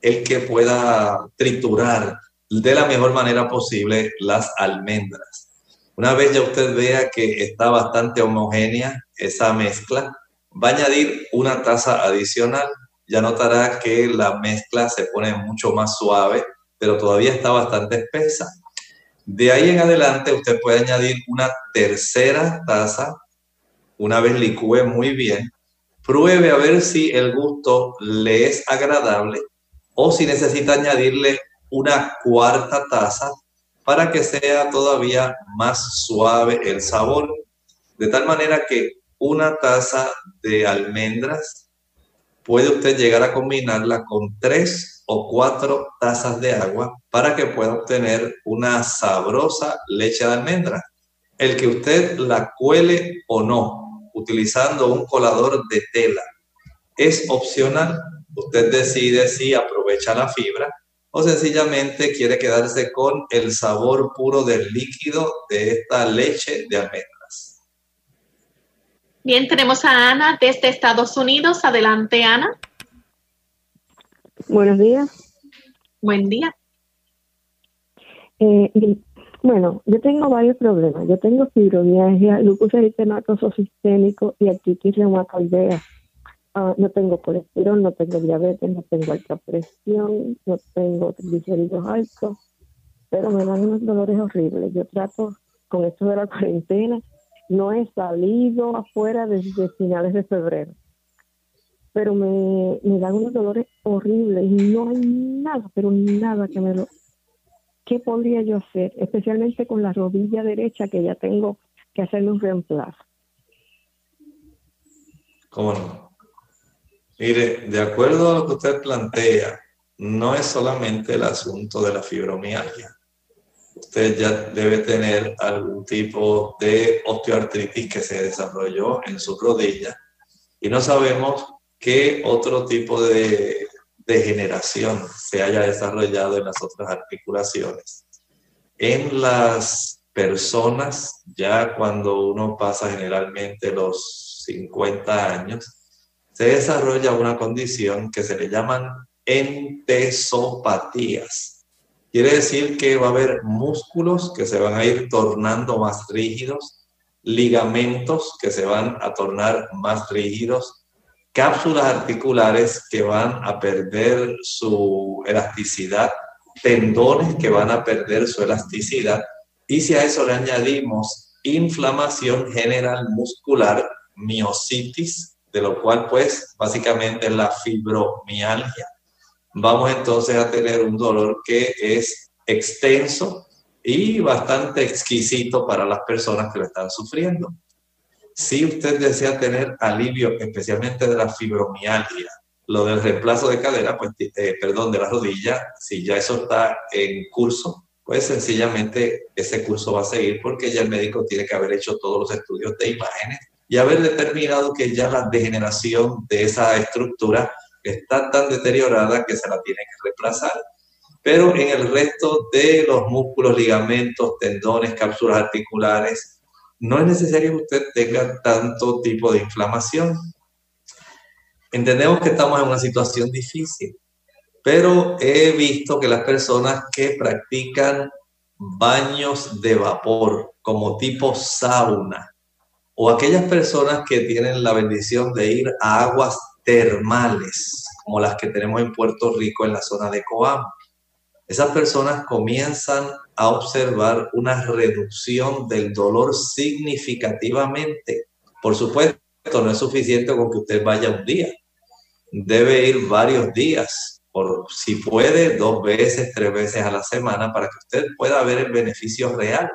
el que pueda triturar de la mejor manera posible las almendras. Una vez ya usted vea que está bastante homogénea esa mezcla, va a añadir una taza adicional. Ya notará que la mezcla se pone mucho más suave, pero todavía está bastante espesa. De ahí en adelante usted puede añadir una tercera taza. Una vez licúe muy bien, pruebe a ver si el gusto le es agradable o si necesita añadirle una cuarta taza para que sea todavía más suave el sabor. De tal manera que una taza de almendras puede usted llegar a combinarla con tres o cuatro tazas de agua para que pueda obtener una sabrosa leche de almendra. El que usted la cuele o no, utilizando un colador de tela, es opcional. Usted decide si aprovecha la fibra o sencillamente quiere quedarse con el sabor puro del líquido de esta leche de almendras. Bien, tenemos a Ana desde Estados Unidos. Adelante, Ana. Buenos días. Buen día. Eh, bueno, yo tengo varios problemas. Yo tengo fibromialgia, lupus eritematoso sistémico y artritis reumatoidea. Ah, no tengo colesterol, no tengo diabetes, no tengo alta presión, no tengo triglicéridos altos, pero me dan unos dolores horribles. Yo trato con esto de la cuarentena, no he salido afuera desde finales de febrero, pero me, me dan unos dolores horribles y no hay nada, pero nada que me lo... ¿Qué podría yo hacer? Especialmente con la rodilla derecha que ya tengo que hacerle un reemplazo. ¿Cómo no? Mire, de acuerdo a lo que usted plantea, no es solamente el asunto de la fibromialgia. Usted ya debe tener algún tipo de osteoartritis que se desarrolló en su rodilla y no sabemos qué otro tipo de degeneración se haya desarrollado en las otras articulaciones. En las personas, ya cuando uno pasa generalmente los 50 años, se desarrolla una condición que se le llaman entesopatías. Quiere decir que va a haber músculos que se van a ir tornando más rígidos, ligamentos que se van a tornar más rígidos, cápsulas articulares que van a perder su elasticidad, tendones que van a perder su elasticidad y si a eso le añadimos inflamación general muscular, miocitis, de lo cual pues básicamente es la fibromialgia. Vamos entonces a tener un dolor que es extenso y bastante exquisito para las personas que lo están sufriendo. Si usted desea tener alivio especialmente de la fibromialgia, lo del reemplazo de cadera, pues, eh, perdón, de la rodilla, si ya eso está en curso, pues sencillamente ese curso va a seguir porque ya el médico tiene que haber hecho todos los estudios de imágenes y haber determinado que ya la degeneración de esa estructura está tan deteriorada que se la tiene que reemplazar. Pero en el resto de los músculos, ligamentos, tendones, cápsulas articulares, no es necesario que usted tenga tanto tipo de inflamación. Entendemos que estamos en una situación difícil, pero he visto que las personas que practican baños de vapor como tipo sauna, o aquellas personas que tienen la bendición de ir a aguas termales, como las que tenemos en Puerto Rico en la zona de Coamo. Esas personas comienzan a observar una reducción del dolor significativamente. Por supuesto, no es suficiente con que usted vaya un día. Debe ir varios días, por si puede, dos veces, tres veces a la semana, para que usted pueda ver el beneficio real.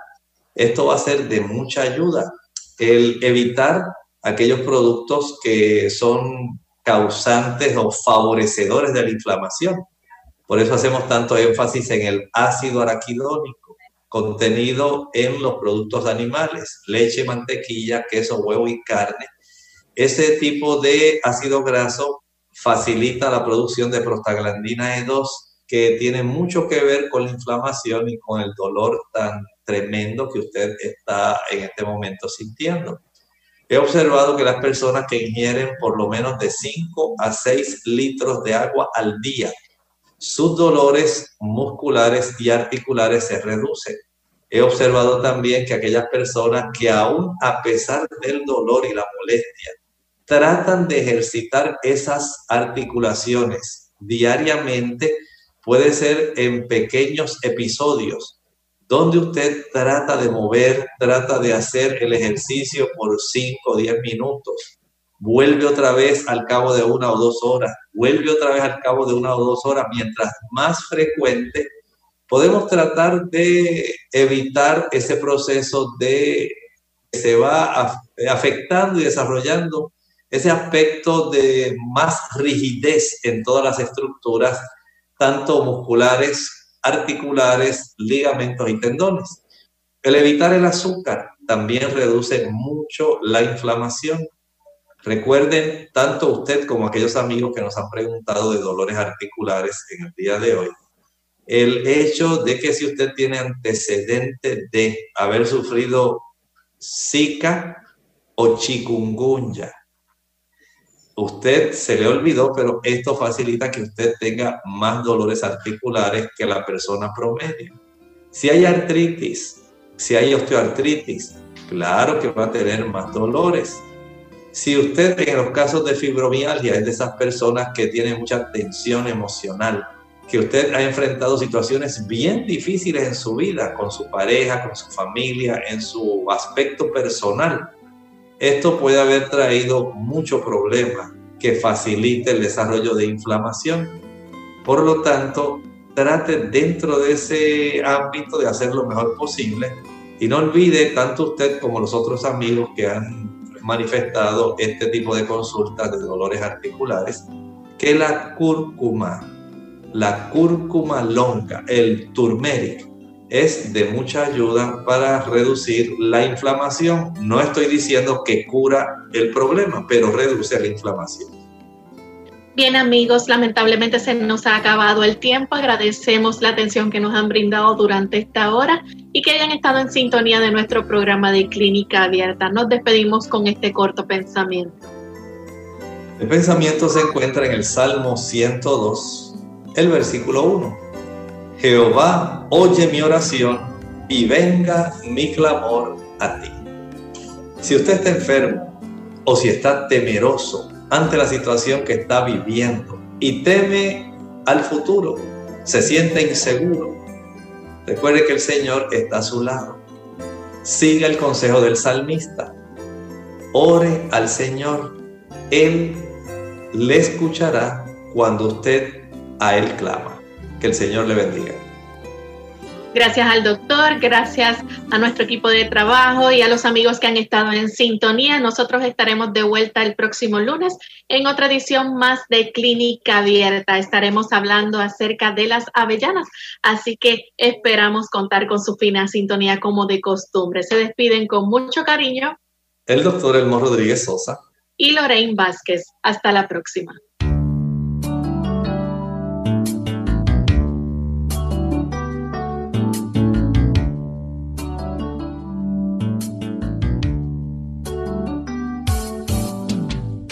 Esto va a ser de mucha ayuda el evitar aquellos productos que son causantes o favorecedores de la inflamación. Por eso hacemos tanto énfasis en el ácido araquidónico contenido en los productos animales, leche, mantequilla, queso, huevo y carne. Ese tipo de ácido graso facilita la producción de prostaglandina E2, que tiene mucho que ver con la inflamación y con el dolor tan tremendo que usted está en este momento sintiendo. He observado que las personas que ingieren por lo menos de 5 a 6 litros de agua al día, sus dolores musculares y articulares se reducen. He observado también que aquellas personas que aún a pesar del dolor y la molestia, tratan de ejercitar esas articulaciones diariamente, puede ser en pequeños episodios, donde usted trata de mover, trata de hacer el ejercicio por 5 o 10 minutos, vuelve otra vez al cabo de una o dos horas, vuelve otra vez al cabo de una o dos horas, mientras más frecuente, podemos tratar de evitar ese proceso de que se va afectando y desarrollando ese aspecto de más rigidez en todas las estructuras, tanto musculares, articulares, ligamentos y tendones. El evitar el azúcar también reduce mucho la inflamación. Recuerden, tanto usted como aquellos amigos que nos han preguntado de dolores articulares en el día de hoy, el hecho de que si usted tiene antecedente de haber sufrido Zika o chikungunya, usted se le olvidó, pero esto facilita que usted tenga más dolores articulares que la persona promedio. Si hay artritis, si hay osteoartritis, claro que va a tener más dolores. Si usted en los casos de fibromialgia es de esas personas que tienen mucha tensión emocional, que usted ha enfrentado situaciones bien difíciles en su vida, con su pareja, con su familia, en su aspecto personal. Esto puede haber traído mucho problema que facilite el desarrollo de inflamación. Por lo tanto, trate dentro de ese ámbito de hacer lo mejor posible y no olvide tanto usted como los otros amigos que han manifestado este tipo de consultas de dolores articulares, que la cúrcuma la cúrcuma longa, el turmeric, es de mucha ayuda para reducir la inflamación. No estoy diciendo que cura el problema, pero reduce la inflamación. Bien amigos, lamentablemente se nos ha acabado el tiempo. Agradecemos la atención que nos han brindado durante esta hora y que hayan estado en sintonía de nuestro programa de Clínica Abierta. Nos despedimos con este corto pensamiento. El pensamiento se encuentra en el Salmo 102 el versículo 1. Jehová, oye mi oración y venga mi clamor a ti. Si usted está enfermo o si está temeroso ante la situación que está viviendo y teme al futuro, se siente inseguro, recuerde que el Señor está a su lado. Siga el consejo del salmista. Ore al Señor. Él le escuchará cuando usted a Él clama. Que el Señor le bendiga. Gracias al doctor, gracias a nuestro equipo de trabajo y a los amigos que han estado en sintonía. Nosotros estaremos de vuelta el próximo lunes en otra edición más de Clínica Abierta. Estaremos hablando acerca de las avellanas, así que esperamos contar con su fina sintonía como de costumbre. Se despiden con mucho cariño. El doctor Elmo Rodríguez Sosa. Y Lorraine Vázquez. Hasta la próxima.